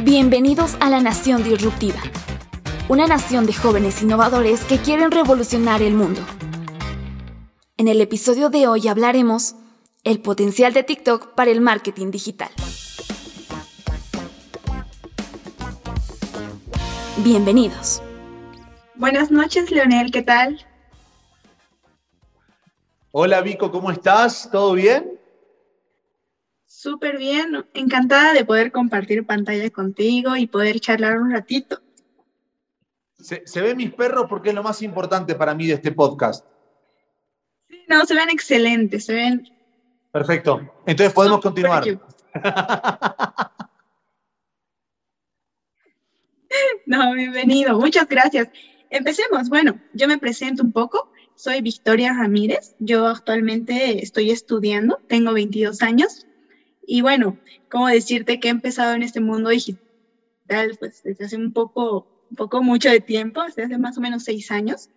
Bienvenidos a la Nación Disruptiva, una nación de jóvenes innovadores que quieren revolucionar el mundo. En el episodio de hoy hablaremos el potencial de TikTok para el marketing digital. Bienvenidos. Buenas noches, Leonel, ¿qué tal? Hola Vico, ¿cómo estás? ¿Todo bien? Súper bien, encantada de poder compartir pantalla contigo y poder charlar un ratito. Se, ven mis perros porque es lo más importante para mí de este podcast. Sí, no, se ven excelentes, se ven. Perfecto, entonces podemos continuar. no, bienvenido, muchas gracias. Empecemos. Bueno, yo me presento un poco. Soy Victoria Ramírez. Yo actualmente estoy estudiando, tengo 22 años. Y bueno, ¿cómo decirte que he empezado en este mundo digital? Pues desde hace un poco, un poco mucho de tiempo, desde hace más o menos seis años,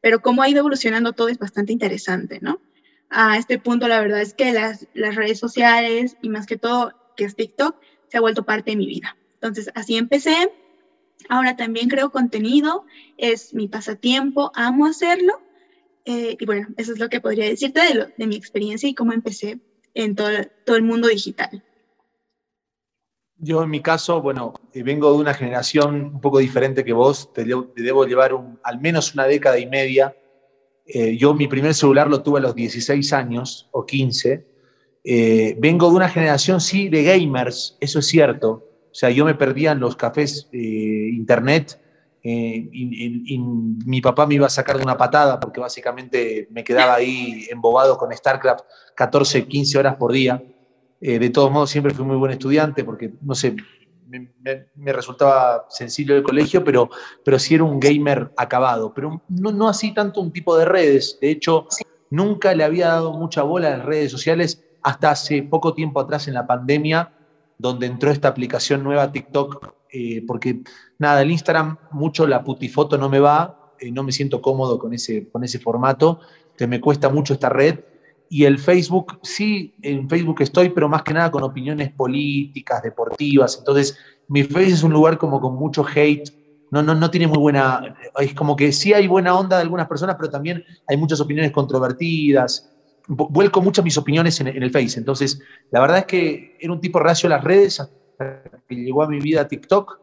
pero cómo ha ido evolucionando todo es bastante interesante, ¿no? A este punto, la verdad es que las, las redes sociales y más que todo, que es TikTok, se ha vuelto parte de mi vida. Entonces, así empecé. Ahora también creo contenido, es mi pasatiempo, amo hacerlo. Eh, y bueno, eso es lo que podría decirte de, lo, de mi experiencia y cómo empecé en todo, todo el mundo digital? Yo en mi caso, bueno, eh, vengo de una generación un poco diferente que vos, te, debo llevar al menos una década y media. Eh, yo mi primer celular lo tuve a los 16 años o 15. Eh, vengo de una generación, sí, de gamers, eso es cierto. O sea, yo me perdía en los cafés internet y, mi papá me iba a sacar de una patada porque básicamente me quedaba ahí embobado con StarCraft 14, 15 horas por día. Eh, de todos modos, siempre fui muy buen estudiante porque, no sé, me, resultaba sencillo el colegio, pero, pero sí era un gamer acabado. Pero no, no así tanto un tipo de redes. De hecho, nunca le había dado mucha bola a las redes sociales hasta hace poco tiempo atrás en la pandemia, donde entró esta aplicación nueva TikTok, eh, porque nada, el Instagram mucho la putifoto no me va, eh, no me siento cómodo con ese, con ese formato, que me cuesta mucho esta red. Y el Facebook, sí, en Facebook estoy, pero más que nada con opiniones políticas, deportivas. Entonces, mi Facebook es un lugar como con mucho hate. No, no, no tiene muy buena. Es como que sí hay buena onda de algunas personas, pero también hay muchas opiniones controvertidas. Vuelco muchas mis opiniones en, el Face. Entonces, la verdad es que era un tipo reacio a las redes que llegó a mi vida TikTok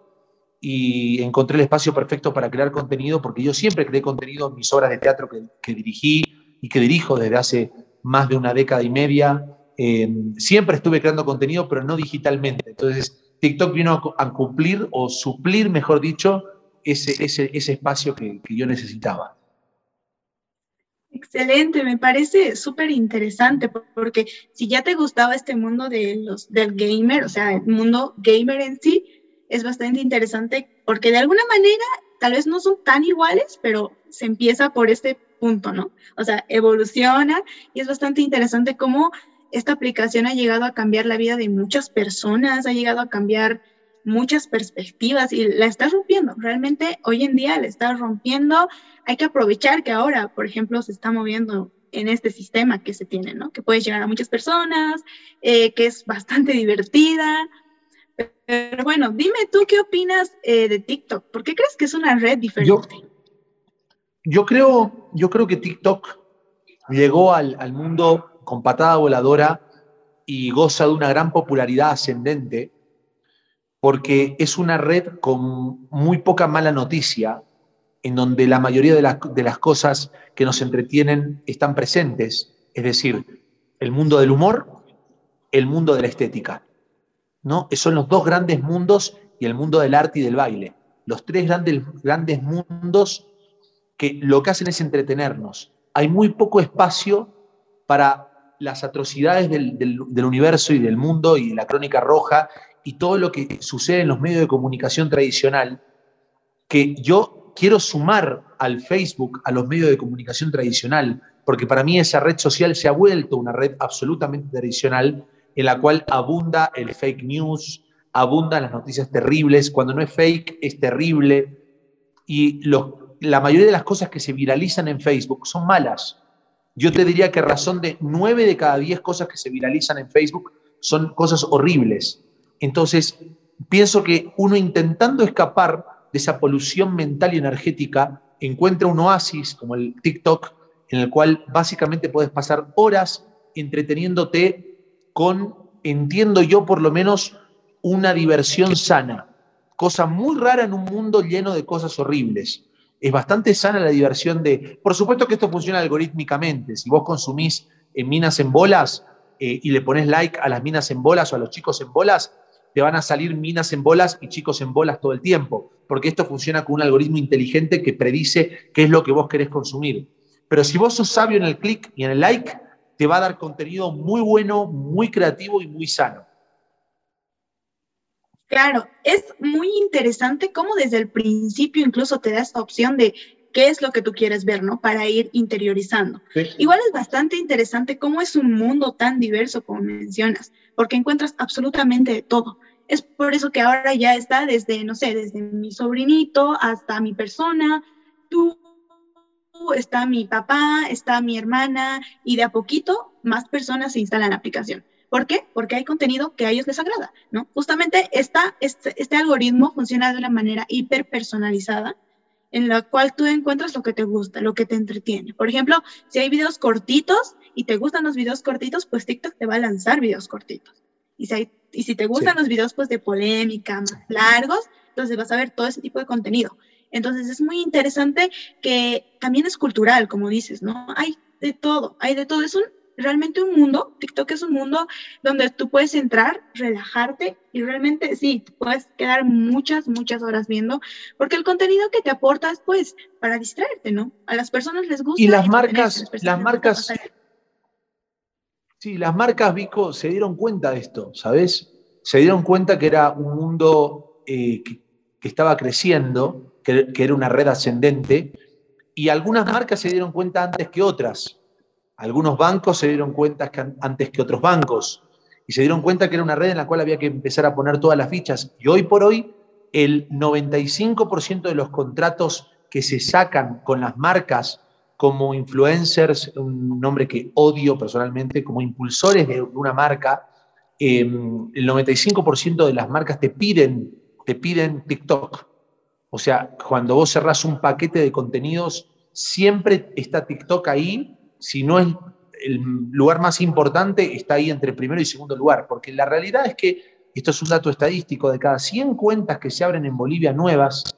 y encontré el espacio perfecto para crear contenido, porque yo siempre creé contenido en mis obras de teatro que, que dirigí y que dirijo desde hace más de una década y media. Eh, siempre estuve creando contenido, pero no digitalmente. Entonces, TikTok vino a, cumplir o suplir, mejor dicho, ese espacio que, que, yo necesitaba. Excelente, me parece súper interesante porque si ya te gustaba este mundo de los, del gamer, o sea, el mundo gamer en sí, es bastante interesante porque de alguna manera tal vez no son tan iguales, pero se empieza por este punto, ¿no? O sea, evoluciona y es bastante interesante cómo esta aplicación ha llegado a cambiar la vida de muchas personas, ha llegado a cambiar muchas perspectivas y la está rompiendo. Realmente hoy en día la está rompiendo. Hay que aprovechar que ahora, por ejemplo, se está moviendo en este sistema que se tiene, ¿no? Que puede llegar a muchas personas, eh, que es bastante divertida. Pero bueno, dime tú qué opinas eh, de TikTok. ¿Por qué crees que es una red diferente? Yo creo, yo creo que TikTok llegó al, al mundo con patada voladora y goza de una gran popularidad ascendente porque es una red con muy poca mala noticia, en donde la mayoría de, las cosas que nos entretienen están presentes, es decir, el mundo del humor, el mundo de la estética. ¿no? Son los dos grandes mundos y el mundo del arte y del baile. Los tres grandes, grandes mundos que lo que hacen es entretenernos. Hay muy poco espacio para las atrocidades del, universo y del mundo y la crónica roja y todo lo que sucede en los medios de comunicación tradicional, que yo quiero sumar al Facebook, a los medios de comunicación tradicional, porque para mí esa red social se ha vuelto una red absolutamente tradicional en la cual abunda el fake news, abundan las noticias terribles, cuando no es fake es terrible, y la mayoría de las cosas que se viralizan en Facebook son malas. Yo te diría que razón de nueve de cada diez cosas que se viralizan en Facebook son cosas horribles. Entonces, pienso que uno intentando escapar de esa polución mental y energética encuentra un oasis como el TikTok, en el cual básicamente puedes pasar horas entreteniéndote con, entiendo yo por lo menos, una diversión sana. Cosa muy rara en un mundo lleno de cosas horribles. Es bastante sana la diversión de... Por supuesto que esto funciona algorítmicamente. Si vos consumís en minas en bolas eh, y le pones like a las minas en bolas o a los chicos en bolas, te van a salir minas en bolas y chicos en bolas todo el tiempo, porque esto funciona con un algoritmo inteligente que predice qué es lo que vos querés consumir. Pero si vos sos sabio en el clic y en el like, te va a dar contenido muy bueno, muy creativo y muy sano. Claro, es muy interesante cómo desde el principio incluso te da esta opción de qué es lo que tú quieres ver, ¿no? Para ir interiorizando. Igual es bastante interesante cómo es un mundo tan diverso como mencionas, porque encuentras absolutamente de todo. Es por eso que ahora ya está desde, no sé, desde mi sobrinito hasta mi persona, tú, está mi papá, está mi hermana, y de a poquito más personas se instalan la aplicación. ¿Por qué? Porque hay contenido que a ellos les agrada, ¿no? Justamente esta, este, este algoritmo funciona de una manera hiper personalizada en la cual tú encuentras lo que te gusta, lo que te entretiene. Por ejemplo, si hay videos cortitos y te gustan los videos cortitos, pues TikTok te va a lanzar videos cortitos. Y si, y si te gustan los videos pues de polémica, más largos, entonces vas a ver todo ese tipo de contenido. Entonces es muy interesante que también es cultural, como dices, ¿no? Hay de todo, hay de todo. Es un realmente un mundo, TikTok es un mundo donde tú puedes entrar, relajarte y realmente sí, puedes quedar muchas, muchas horas viendo, porque el contenido que te aporta es pues para distraerte, ¿no? A las personas les gusta. Y las marcas, las, marcas, sí, las marcas, Vico, se dieron cuenta de esto, ¿sabes? Se dieron cuenta que era un mundo eh, que, estaba creciendo, que era una red ascendente, y algunas marcas se dieron cuenta antes que otras. Algunos bancos se dieron cuenta antes que otros bancos y se dieron cuenta que era una red en la cual había que empezar a poner todas las fichas. Y hoy por hoy, el 95% de los contratos que se sacan con las marcas como influencers, un nombre que odio personalmente, como impulsores de una marca, em, el 95% de las marcas te piden, te piden TikTok. O sea, cuando vos cerrás un paquete de contenidos, siempre está TikTok ahí si no es el lugar más importante, está ahí entre primero y segundo lugar, porque la realidad es que, esto es un dato estadístico, de cada 100 cuentas que se abren en Bolivia nuevas,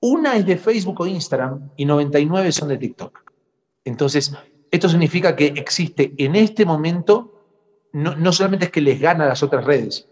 una es de Facebook o Instagram y 99 son de TikTok. Entonces, esto significa que existe en este momento, no, no solamente es que les gana a las otras redes,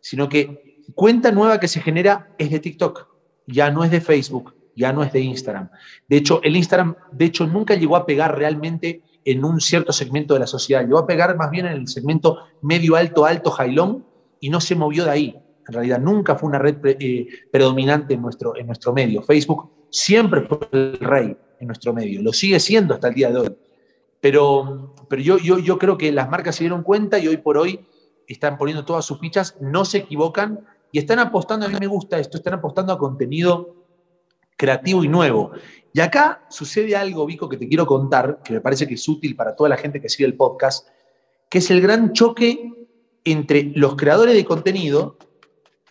sino que cuenta nueva que se genera es de TikTok, ya no es de Facebook, ya no es de Instagram. De hecho, el Instagram, de hecho, nunca llegó a pegar realmente en un cierto segmento de la sociedad. Llegó a pegar más bien en el segmento medio, alto, alto, jailón, y no se movió de ahí. En realidad, nunca fue una red eh, predominante en nuestro, en nuestro medio. Facebook siempre fue el rey en nuestro medio. Lo sigue siendo hasta el día de hoy. Pero, pero yo, yo, yo creo que las marcas se dieron cuenta y hoy por hoy están poniendo todas sus fichas, no se equivocan y están apostando, a mí me gusta esto, están apostando a contenido creativo y nuevo. Y acá sucede algo, Vico, que te quiero contar, que me parece que es útil para toda la gente que sigue el podcast, que es el gran choque entre los creadores de contenido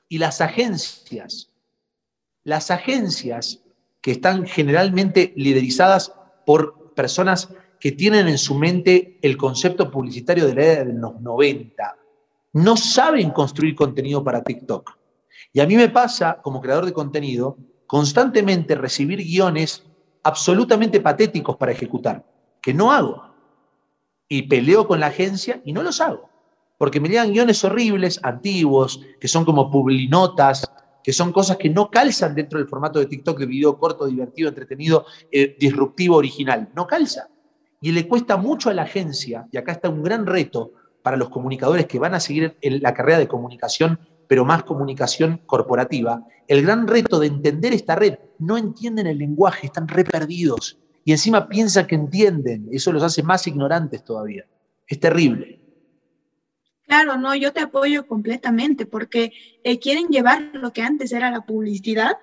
y las agencias. Las agencias que están generalmente liderizadas por personas que tienen en su mente el concepto publicitario de la era de los 90, no saben construir contenido para TikTok. Y a mí me pasa, como creador de contenido, constantemente recibir guiones absolutamente patéticos para ejecutar, que no hago. Y peleo con la agencia y no los hago. Porque me llegan guiones horribles, antiguos, que son como publinotas, que son cosas que no calzan dentro del formato de TikTok de video corto, divertido, entretenido, eh, disruptivo, original. No calza. Y le cuesta mucho a la agencia, y acá está un gran reto para los comunicadores que van a seguir en la carrera de comunicación pero más comunicación corporativa, el gran reto de entender esta red, no entienden el lenguaje, están re perdidos y encima piensan que entienden, eso los hace más ignorantes todavía. Es terrible. Claro, no, yo te apoyo completamente porque eh, quieren llevar lo que antes era la publicidad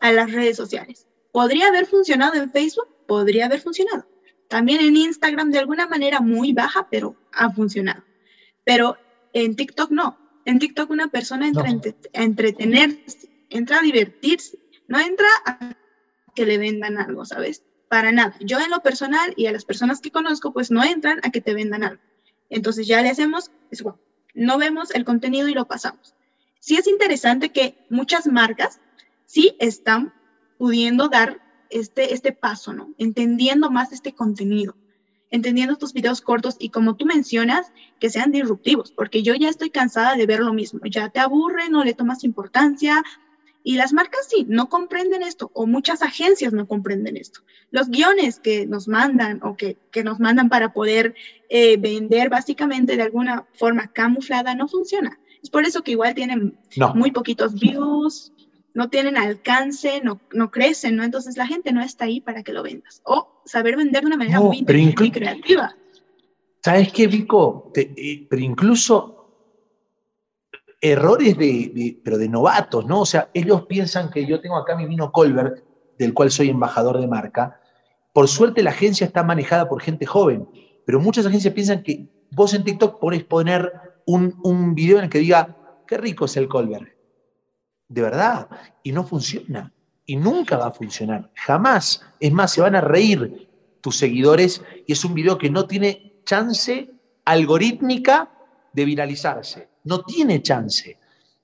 a las redes sociales. ¿Podría haber funcionado en Facebook? Podría haber funcionado. También en Instagram de alguna manera muy baja, pero ha funcionado. Pero en TikTok no En TikTok una persona entra a entretenerse, entra a divertirse, no entra a que le vendan algo, ¿sabes? Para nada. Yo en lo personal y a las personas que conozco, pues no entran a que te vendan algo. Entonces ya le hacemos, es bueno, no vemos el contenido y lo pasamos. Sí es interesante que muchas marcas sí están pudiendo dar este, este paso, ¿no? Entendiendo más este contenido, entendiendo tus videos cortos y como tú mencionas, que sean disruptivos, porque yo ya estoy cansada de ver lo mismo, ya te aburre, no le tomas importancia. Y las marcas sí, no comprenden esto, o muchas agencias no comprenden esto. Los guiones que nos mandan o que, que nos mandan para poder eh, vender básicamente de alguna forma camuflada no funciona. Es por eso que igual tienen muy poquitos views, no tienen alcance, no, no crecen, ¿no? Entonces la gente no está ahí para que lo vendas. O saber vender de una manera muy, creativa. ¿Sabes qué, Vico? Eh, pero incluso errores de, pero de novatos, ¿no? O sea, ellos piensan que yo tengo acá mi vino Colbert, del cual soy embajador de marca. Por suerte la agencia está manejada por gente joven, pero muchas agencias piensan que vos en TikTok podés poner un, un video en el que diga, qué rico es el Colbert de verdad, y no funciona. Y nunca va a funcionar, jamás. Es más, se van a reír tus seguidores y es un video que no tiene chance algorítmica de viralizarse. No tiene chance.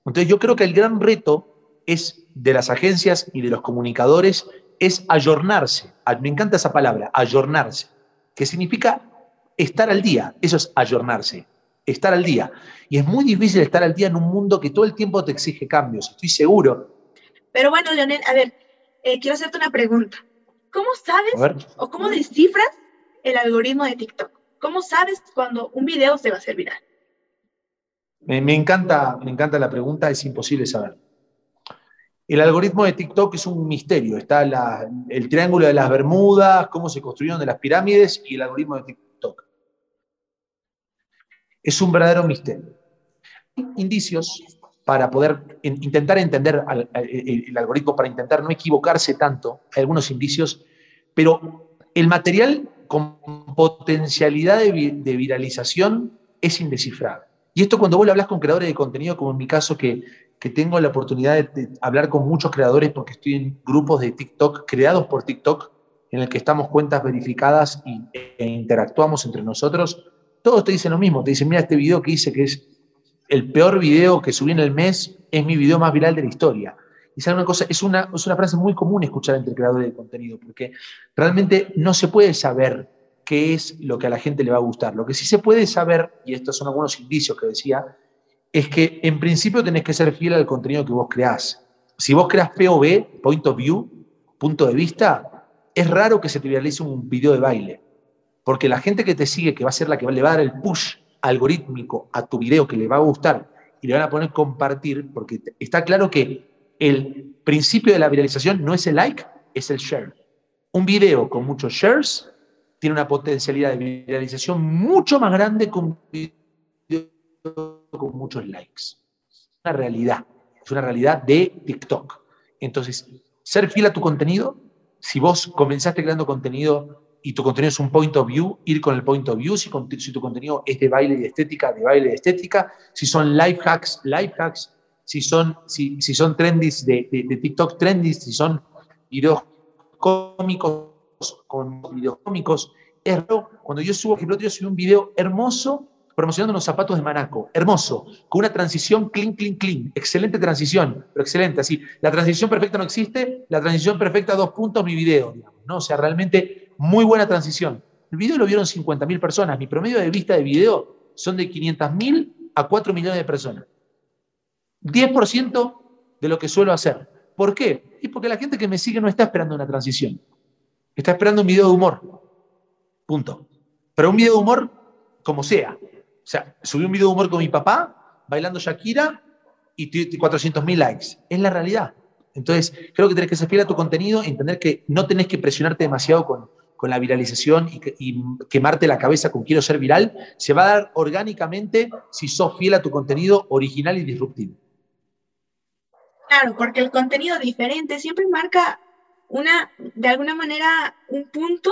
Entonces yo creo que el gran reto es de las agencias y de los comunicadores es ayornarse. Me encanta esa palabra, ayornarse, que significa estar al día. Eso es ayornarse estar al día. Y es muy difícil estar al día en un mundo que todo el tiempo te exige cambios, estoy seguro. Pero bueno, Leonel, a ver, eh, quiero hacerte una pregunta. ¿Cómo sabes o cómo descifras el algoritmo de TikTok? ¿Cómo sabes cuando un video se va a hacer viral? Me, encanta, me encanta la pregunta, es imposible saber. El algoritmo de TikTok es un misterio. Está el triángulo de las Bermudas, cómo se construyeron de las pirámides y el algoritmo de TikTok es un verdadero misterio. Indicios para poder intentar entender el, algoritmo, para intentar no equivocarse tanto, hay algunos indicios, pero el material con potencialidad de, viralización es indescifrable. Y esto cuando vos hablas con creadores de contenido, como en mi caso, que, que tengo la oportunidad de, hablar con muchos creadores porque estoy en grupos de TikTok creados por TikTok, en el que estamos cuentas verificadas y, e interactuamos entre nosotros, todos te dicen lo mismo, te dicen, mira este video que hice que es el peor video que subí en el mes, es mi video más viral de la historia. Y sabe una cosa, es una, es una frase muy común escuchar entre creadores de contenido, porque realmente no se puede saber qué es lo que a la gente le va a gustar. Lo que sí se puede saber, y estos son algunos indicios que decía, es que en principio tenés que ser fiel al contenido que vos creás. Si vos creás POV, point of view, punto de vista, es raro que se te viralice un video de baile. Porque la gente que te sigue, que va a ser la que le va a dar el push algorítmico a tu video que le va a gustar y le van a poner compartir, porque está claro que el principio de la viralización no es el like, es el share. Un video con muchos shares tiene una potencialidad de viralización mucho más grande que un video con muchos likes. Es una realidad, es una realidad de TikTok. Entonces, ser fiel a tu contenido, si vos comenzaste creando contenido y tu contenido es un point of view, ir con el point of view, si, tu contenido es de baile y estética, de baile y estética, si son life hacks, life hacks, si son, si, si son trendis de, de, TikTok trendis, si son videos cómicos con videos cómicos. Es cuando yo subo, por ejemplo, yo subí un video hermoso promocionando unos zapatos de Manaco, hermoso, con una transición clean, clean, clean, excelente transición, pero excelente, así, la transición perfecta no existe, la transición perfecta, dos puntos, mi video, digamos, ¿no? O sea, realmente muy buena transición. El video lo vieron 50.000 personas. Mi promedio de vista de video son de 500.000 a 4 millones de personas. 10% de lo que suelo hacer. ¿Por qué? Y porque la gente que me sigue no está esperando una transición. Está esperando un video de humor. Punto. Pero un video de humor como sea. O sea, subí un video de humor con mi papá, bailando Shakira y 400.000 likes. Es la realidad. Entonces, creo que tenés que ser fiel a tu contenido, entender que no tenés que presionarte demasiado con, con la viralización y, quemarte la cabeza con quiero ser viral, se va a dar orgánicamente si sos fiel a tu contenido original y disruptivo. Claro, porque el contenido diferente siempre marca una, de alguna manera, un punto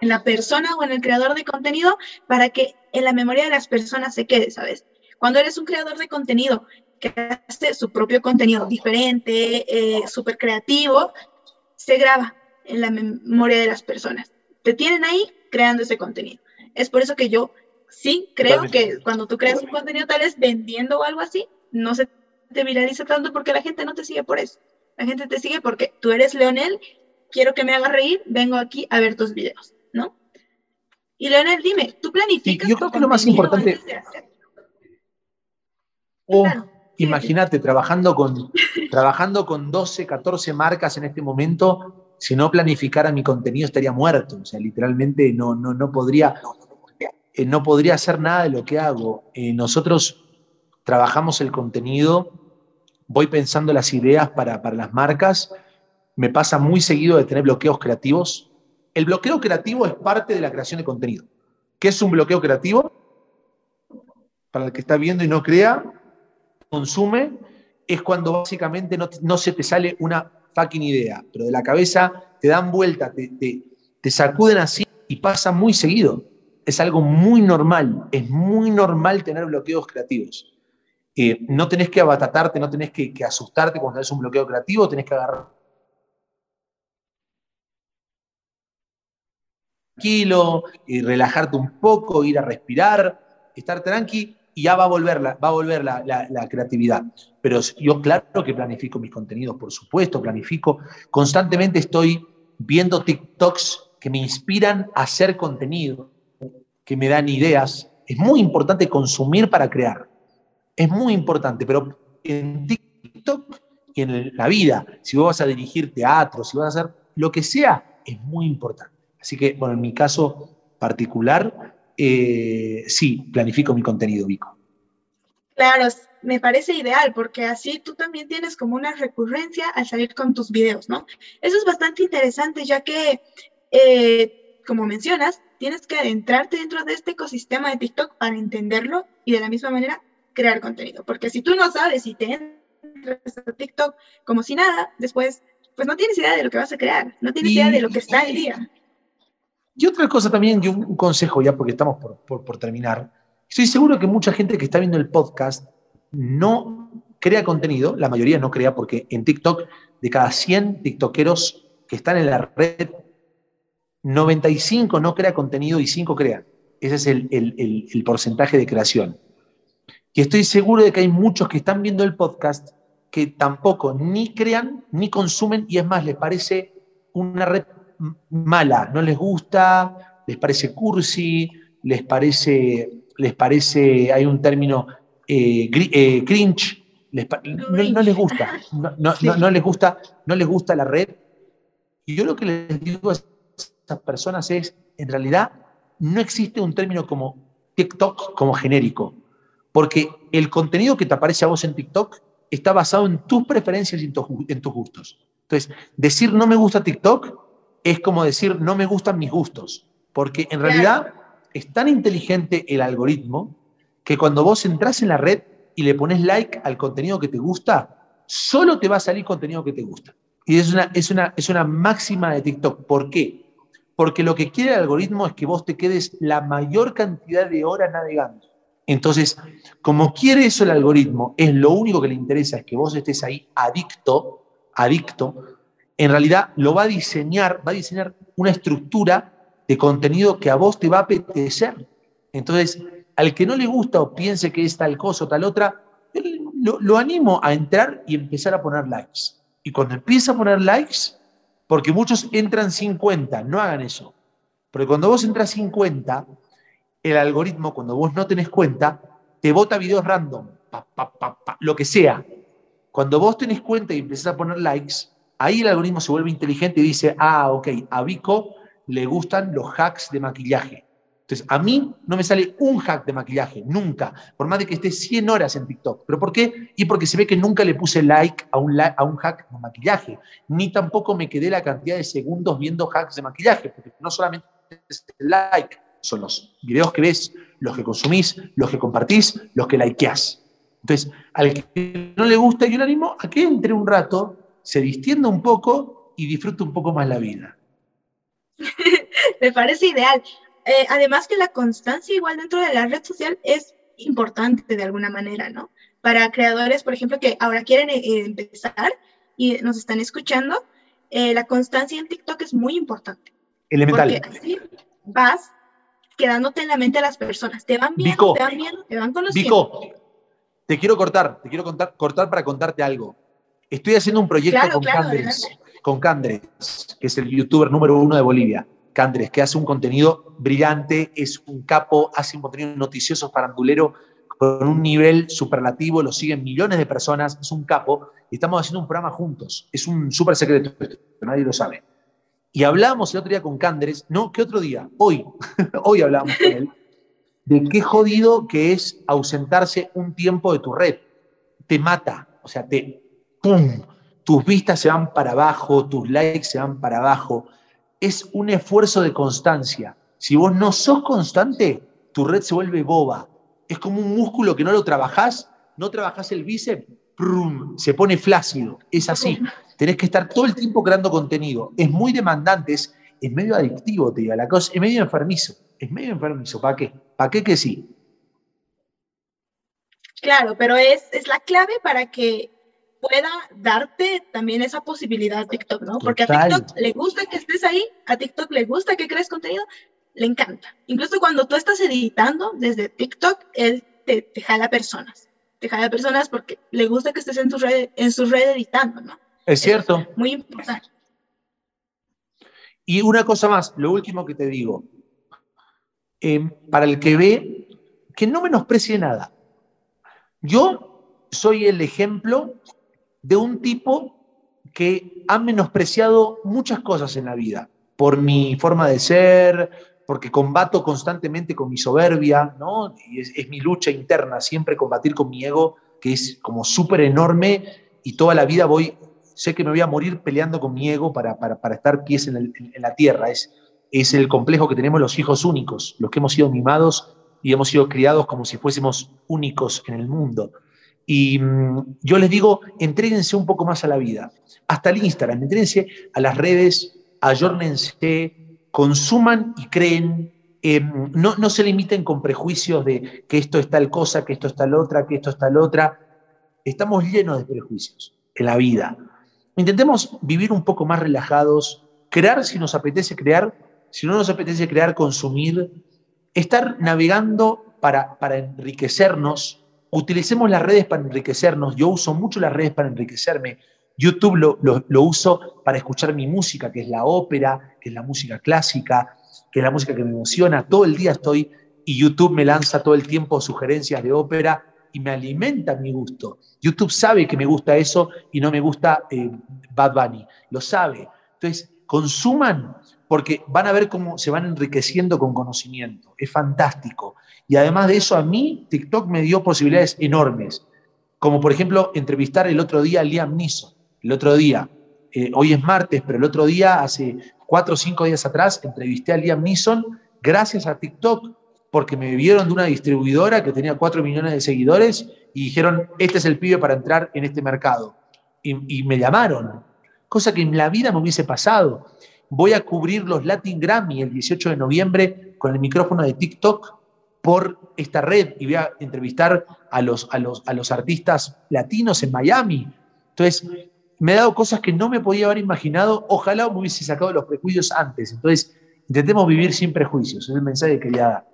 en la persona o en el creador de contenido para que en la memoria de las personas se quede, ¿sabes? Cuando eres un creador de contenido que hace su propio contenido diferente, eh, súper creativo, se graba en la memoria de las personas. Te tienen ahí creando ese contenido. Es por eso que yo sí creo que cuando tú creas un contenido tal vez vendiendo o algo así, no se te viraliza tanto porque la gente no te sigue por eso. La gente te sigue porque tú eres Leonel, quiero que me hagas reír, vengo aquí a ver tus videos, ¿no? Y Leonel, dime, ¿tú planificas? yo creo que lo más importante... Oh, imagínate, trabajando con, trabajando con 12, 14 marcas en este momento, si no planificara mi contenido estaría muerto. O sea, literalmente no, no, no, podría, eh, no podría hacer nada de lo que hago. Eh, nosotros trabajamos el contenido, voy pensando las ideas para, para las marcas. Me pasa muy seguido de tener bloqueos creativos. El bloqueo creativo es parte de la creación de contenido. ¿Qué es un bloqueo creativo? Para el que está viendo y no crea, consume es cuando básicamente no, se te sale una fucking idea, pero de la cabeza te dan vuelta, te, te, sacuden así y pasa muy seguido. Es algo muy normal, es muy normal tener bloqueos creativos. Eh, no tenés que abatatarte, no tenés que, asustarte cuando es un bloqueo creativo, tenés que agarrar tranquilo, y relajarte un poco, ir a respirar, estar tranqui y ya va a volver, la, va a volver la, creatividad. Pero yo claro que planifico mis contenidos, por supuesto, planifico. Constantemente estoy viendo TikToks que me inspiran a hacer contenido, que me dan ideas. Es muy importante consumir para crear. Es muy importante, pero en TikTok y en la vida, si vos vas a dirigir teatro, si vas a hacer lo que sea, es muy importante. Así que, bueno, en mi caso particular, eh, sí, planifico mi contenido, Vico. Claro, me parece ideal porque así tú también tienes como una recurrencia al salir con tus videos, ¿no? Eso es bastante interesante ya que, eh, como mencionas, tienes que adentrarte dentro de este ecosistema de TikTok para entenderlo y de la misma manera crear contenido. Porque si tú no sabes y te entras a TikTok como si nada, después, pues no tienes idea de lo que vas a crear, no tienes idea de lo que está al día. Y otra cosa también, y un consejo ya porque estamos por, terminar, estoy seguro que mucha gente que está viendo el podcast no crea contenido, la mayoría no crea porque en TikTok, de cada 100 TikTokeros que están en la red, 95 no crea contenido y 5 crean. Ese es el, el, porcentaje de creación. Y estoy seguro de que hay muchos que están viendo el podcast que tampoco ni crean ni consumen y es más, les parece una red mala, no les gusta, les parece cursi, les parece, les parece hay un término eh, eh, cringe, no, les gusta, no, les gusta, no les gusta la red. Yo lo que les digo a esas personas es, en realidad, no existe un término como TikTok como genérico, porque el contenido que te aparece a vos en TikTok está basado en tus preferencias y en tus gustos. Entonces, decir no me gusta TikTok es como decir, no me gustan mis gustos, porque en realidad es tan inteligente el algoritmo que cuando vos entras en la red y le pones like al contenido que te gusta, solo te va a salir contenido que te gusta. Y es una, es una, es una máxima de TikTok. ¿Por qué? Porque lo que quiere el algoritmo es que vos te quedes la mayor cantidad de horas navegando. Entonces, como quiere eso el algoritmo, es lo único que le interesa es que vos estés ahí adicto, adicto en realidad lo va a diseñar, va a diseñar una estructura de contenido que a vos te va a apetecer. Entonces, al que no le gusta o piense que es tal cosa o tal otra, lo, animo a entrar y empezar a poner likes. Y cuando empieza a poner likes, porque muchos entran sin cuenta, no hagan eso. Porque cuando vos entras sin cuenta, el algoritmo, cuando vos no tenés cuenta, te bota videos random, lo que sea. Cuando vos tenés cuenta y empezás a poner likes, Ahí el algoritmo se vuelve inteligente y dice, ah, ok, a Vico le gustan los hacks de maquillaje. Entonces, a mí no me sale un hack de maquillaje, nunca, por más de que esté 100 horas en TikTok. ¿Pero por qué? Y porque se ve que nunca le puse like a un, hack de maquillaje, ni tampoco me quedé la cantidad de segundos viendo hacks de maquillaje, porque no solamente es el like, son los videos que ves, los que consumís, los que compartís, los que likeás. Entonces, al que no le gusta, yo le animo a que entre un rato se distienda un poco y disfrute un poco más la vida. Me parece ideal. Eh, además que la constancia igual dentro de la red social es importante de alguna manera, ¿no? Para creadores, por ejemplo, que ahora quieren eh, empezar y nos están escuchando, eh, la constancia en TikTok es muy importante. Elemental. Porque así vas quedándote en la mente de las personas. Te van viendo, te van viendo, te van conociendo. Vico, te quiero cortar, te quiero contar, cortar para contarte algo. Estoy haciendo un proyecto con Candres, con Candres, que es el youtuber número uno de Bolivia. Candres, que hace un contenido brillante, es un capo, hace un contenido noticioso, farandulero, con un nivel superlativo, lo siguen millones de personas, es un capo, y estamos haciendo un programa juntos. Es un súper secreto, nadie lo sabe. Y hablábamos el otro día con Candres, no, ¿qué otro día? Hoy, hoy hablábamos con él, de qué jodido que es ausentarse un tiempo de tu red. Te mata, o sea, te, ¡pum! Tus vistas se van para abajo, tus likes se van para abajo. Es un esfuerzo de constancia. Si vos no sos constante, tu red se vuelve boba. Es como un músculo que no lo trabajás, no trabajás el bíceps, se pone flácido. Es así. Tenés que estar todo el tiempo creando contenido. Es muy demandante, es, medio adictivo, te la cosa, es medio enfermizo. Es medio enfermizo. ¿Para qué? ¿Para qué que sí? Claro, pero es, es la clave para que pueda darte también esa posibilidad TikTok, ¿no? Porque a TikTok le gusta que estés ahí, a TikTok le gusta que crees contenido, le encanta. Incluso cuando tú estás editando desde TikTok, él te, te jala personas. Te jala personas porque le gusta que estés en, tu red, en su red editando, ¿no? Es cierto. muy importante. Y una cosa más, lo último que te digo. Em, para el que ve, que no menosprecie nada. Yo soy el ejemplo de un tipo que ha menospreciado muchas cosas en la vida, por mi forma de ser, porque combato constantemente con mi soberbia, ¿no? Y es, mi lucha interna, siempre combatir con mi ego, que es como súper enorme, y toda la vida voy sé que me voy a morir peleando con mi ego para, para, estar pies en, la tierra. Es, es el complejo que tenemos los hijos únicos, los que hemos sido mimados y hemos sido criados como si fuésemos únicos en el mundo. Y mm, yo les digo, entréguense un poco más a la vida, hasta el Instagram, entréguense a las redes, ayórnense, consuman y creen. Em, no, no se limiten con prejuicios de que esto es tal cosa, que esto es tal otra, que esto es tal otra. Estamos llenos de prejuicios en la vida. Intentemos vivir un poco más relajados, crear si nos apetece crear, si no nos apetece crear, consumir, estar navegando para, para enriquecernos. Utilicemos las redes para enriquecernos. Yo uso mucho las redes para enriquecerme. YouTube lo, lo, uso para escuchar mi música, que es la ópera, que es la música clásica, que es la música que me emociona. Todo el día estoy y YouTube me lanza todo el tiempo sugerencias de ópera y me alimenta mi gusto. YouTube sabe que me gusta eso y no me gusta eh, Bad Bunny, lo sabe. Entonces, consuman porque van a ver cómo se van enriqueciendo con conocimiento. Es fantástico. Y además de eso, a mí TikTok me dio posibilidades enormes. Como por ejemplo, entrevistar el otro día a Liam Neeson. El otro día, eh, hoy es martes, pero el otro día, hace cuatro o cinco días atrás, entrevisté a Liam Neeson gracias a TikTok porque me vieron de una distribuidora que tenía 4 millones de seguidores y dijeron, este es el pibe para entrar en este mercado. Y, me llamaron, cosa que en la vida me hubiese pasado. Voy a cubrir los Latin Grammy el 18 de noviembre con el micrófono de TikTok por esta red y voy a entrevistar a los, a los, a los artistas latinos en Miami. Entonces, me he dado cosas que no me podía haber imaginado. Ojalá me hubiese sacado los prejuicios antes. Entonces, intentemos vivir sin prejuicios. Es el mensaje que quería dar.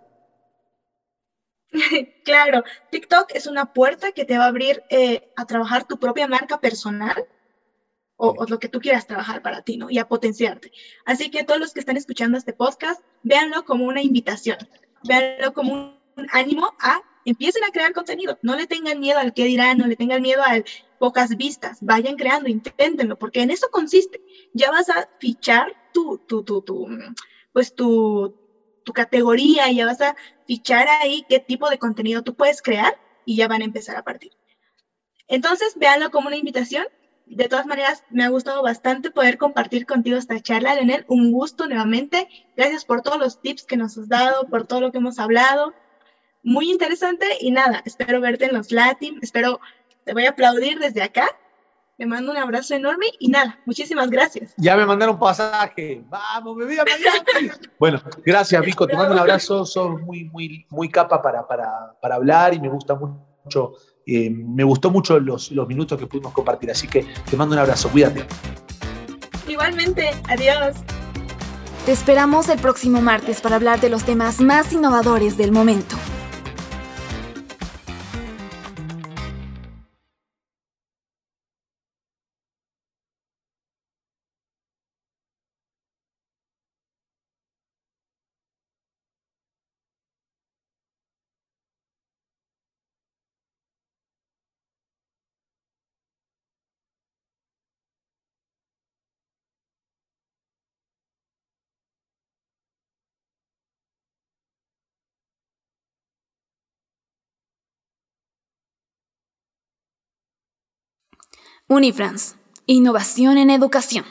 claro, TikTok es una puerta que te va a abrir eh, a trabajar tu propia marca personal o, lo que tú quieras trabajar para ti, ¿no? Y a potenciarte. Así que todos los que están escuchando este podcast, véanlo como una invitación, véanlo como un, ánimo a empiecen a crear contenido. No le tengan miedo al que dirán, no le tengan miedo a pocas vistas. Vayan creando, inténtenlo, porque en eso consiste. Ya vas a fichar tu, tu, tu, tu pues tu, tu categoría, ya vas a fichar ahí qué tipo de contenido tú puedes crear y ya van a empezar a partir. Entonces, véanlo como una invitación. De todas maneras, me ha gustado bastante poder compartir contigo esta charla, Leonel. Un gusto nuevamente. Gracias por todos los tips que nos has dado, por todo lo que hemos hablado. Muy interesante y nada, espero verte en los Latin. Espero, te voy a aplaudir desde acá. Te mando un abrazo enorme y nada, muchísimas gracias. Ya me mandaron pasaje. Vamos, me a bueno, gracias, Vico. Te mando un abrazo. Sos muy, muy, muy capa para, para hablar y me gusta mucho. Eh, me gustó mucho los, los minutos que pudimos compartir. Así que te mando un abrazo. Cuídate. Igualmente. Adiós. Te esperamos el próximo martes para hablar de los temas más innovadores del momento. Unifrance, innovación en educación.